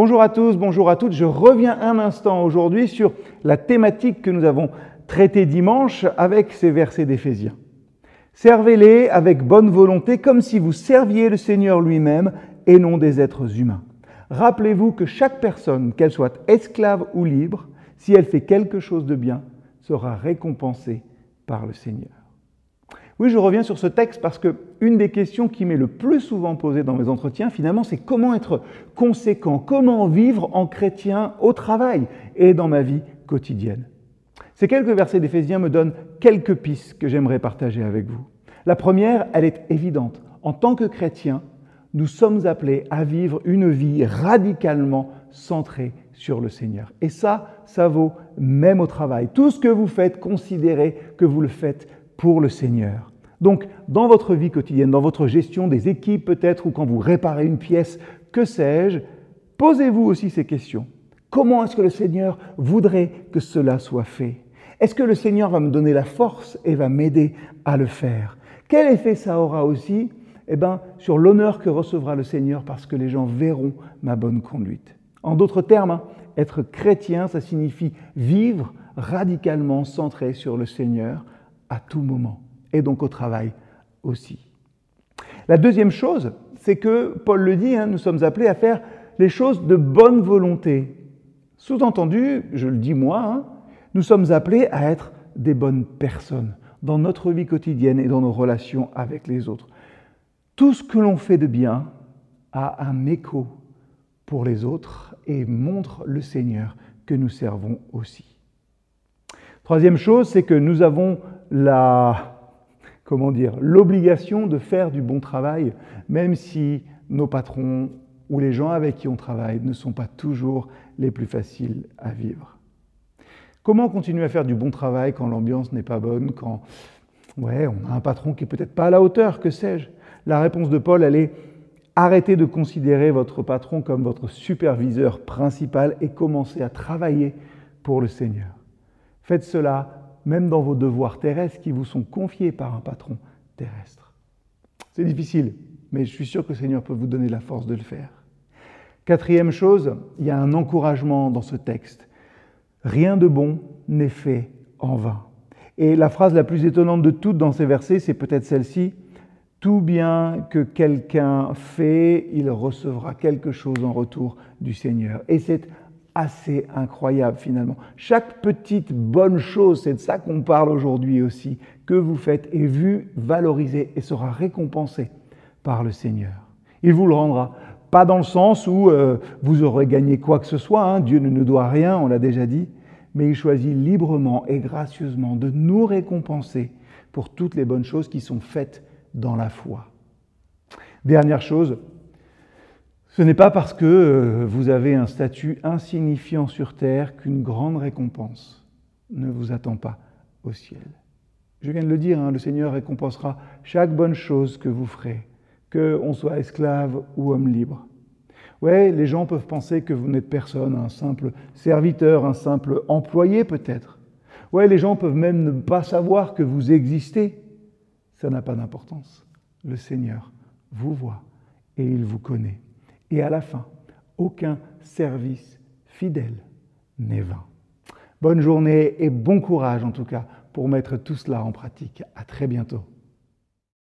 Bonjour à tous, bonjour à toutes. Je reviens un instant aujourd'hui sur la thématique que nous avons traitée dimanche avec ces versets d'Éphésiens. Servez-les avec bonne volonté comme si vous serviez le Seigneur lui-même et non des êtres humains. Rappelez-vous que chaque personne, qu'elle soit esclave ou libre, si elle fait quelque chose de bien, sera récompensée par le Seigneur. Oui, je reviens sur ce texte parce que une des questions qui m'est le plus souvent posée dans mes entretiens, finalement, c'est comment être conséquent, comment vivre en chrétien au travail et dans ma vie quotidienne. Ces quelques versets d'Éphésiens me donnent quelques pistes que j'aimerais partager avec vous. La première, elle est évidente. En tant que chrétien, nous sommes appelés à vivre une vie radicalement centrée sur le Seigneur. Et ça, ça vaut même au travail. Tout ce que vous faites, considérez que vous le faites pour le Seigneur. Donc, dans votre vie quotidienne, dans votre gestion des équipes peut-être, ou quand vous réparez une pièce, que sais-je, posez-vous aussi ces questions. Comment est-ce que le Seigneur voudrait que cela soit fait? Est-ce que le Seigneur va me donner la force et va m'aider à le faire? Quel effet ça aura aussi eh ben, sur l'honneur que recevra le Seigneur parce que les gens verront ma bonne conduite? En d'autres termes, hein, être chrétien, ça signifie vivre radicalement centré sur le Seigneur à tout moment, et donc au travail aussi. La deuxième chose, c'est que, Paul le dit, hein, nous sommes appelés à faire les choses de bonne volonté. Sous-entendu, je le dis moi, hein, nous sommes appelés à être des bonnes personnes dans notre vie quotidienne et dans nos relations avec les autres. Tout ce que l'on fait de bien a un écho pour les autres et montre le Seigneur que nous servons aussi. Troisième chose, c'est que nous avons la, comment dire, l'obligation de faire du bon travail, même si nos patrons ou les gens avec qui on travaille ne sont pas toujours les plus faciles à vivre. Comment continuer à faire du bon travail quand l'ambiance n'est pas bonne, quand ouais, on a un patron qui est peut-être pas à la hauteur, que sais-je? La réponse de Paul, elle est arrêtez de considérer votre patron comme votre superviseur principal et commencez à travailler pour le Seigneur. Faites cela même dans vos devoirs terrestres qui vous sont confiés par un patron terrestre. C'est difficile, mais je suis sûr que le Seigneur peut vous donner la force de le faire. Quatrième chose, il y a un encouragement dans ce texte. Rien de bon n'est fait en vain. Et la phrase la plus étonnante de toutes dans ces versets, c'est peut-être celle-ci. Tout bien que quelqu'un fait, il recevra quelque chose en retour du Seigneur. Et c'est assez incroyable finalement. Chaque petite bonne chose, c'est de ça qu'on parle aujourd'hui aussi, que vous faites est vue, valorisée et sera récompensée par le Seigneur. Il vous le rendra. Pas dans le sens où euh, vous aurez gagné quoi que ce soit, hein. Dieu ne nous doit rien, on l'a déjà dit, mais il choisit librement et gracieusement de nous récompenser pour toutes les bonnes choses qui sont faites dans la foi. Dernière chose, ce n'est pas parce que euh, vous avez un statut insignifiant sur terre qu'une grande récompense ne vous attend pas au ciel. Je viens de le dire, hein, le Seigneur récompensera chaque bonne chose que vous ferez, qu'on soit esclave ou homme libre. Ouais, les gens peuvent penser que vous n'êtes personne, un simple serviteur, un simple employé peut-être. Ouais, les gens peuvent même ne pas savoir que vous existez. Ça n'a pas d'importance. Le Seigneur vous voit et il vous connaît. Et à la fin, aucun service fidèle n'est vain. Bonne journée et bon courage en tout cas pour mettre tout cela en pratique. À très bientôt.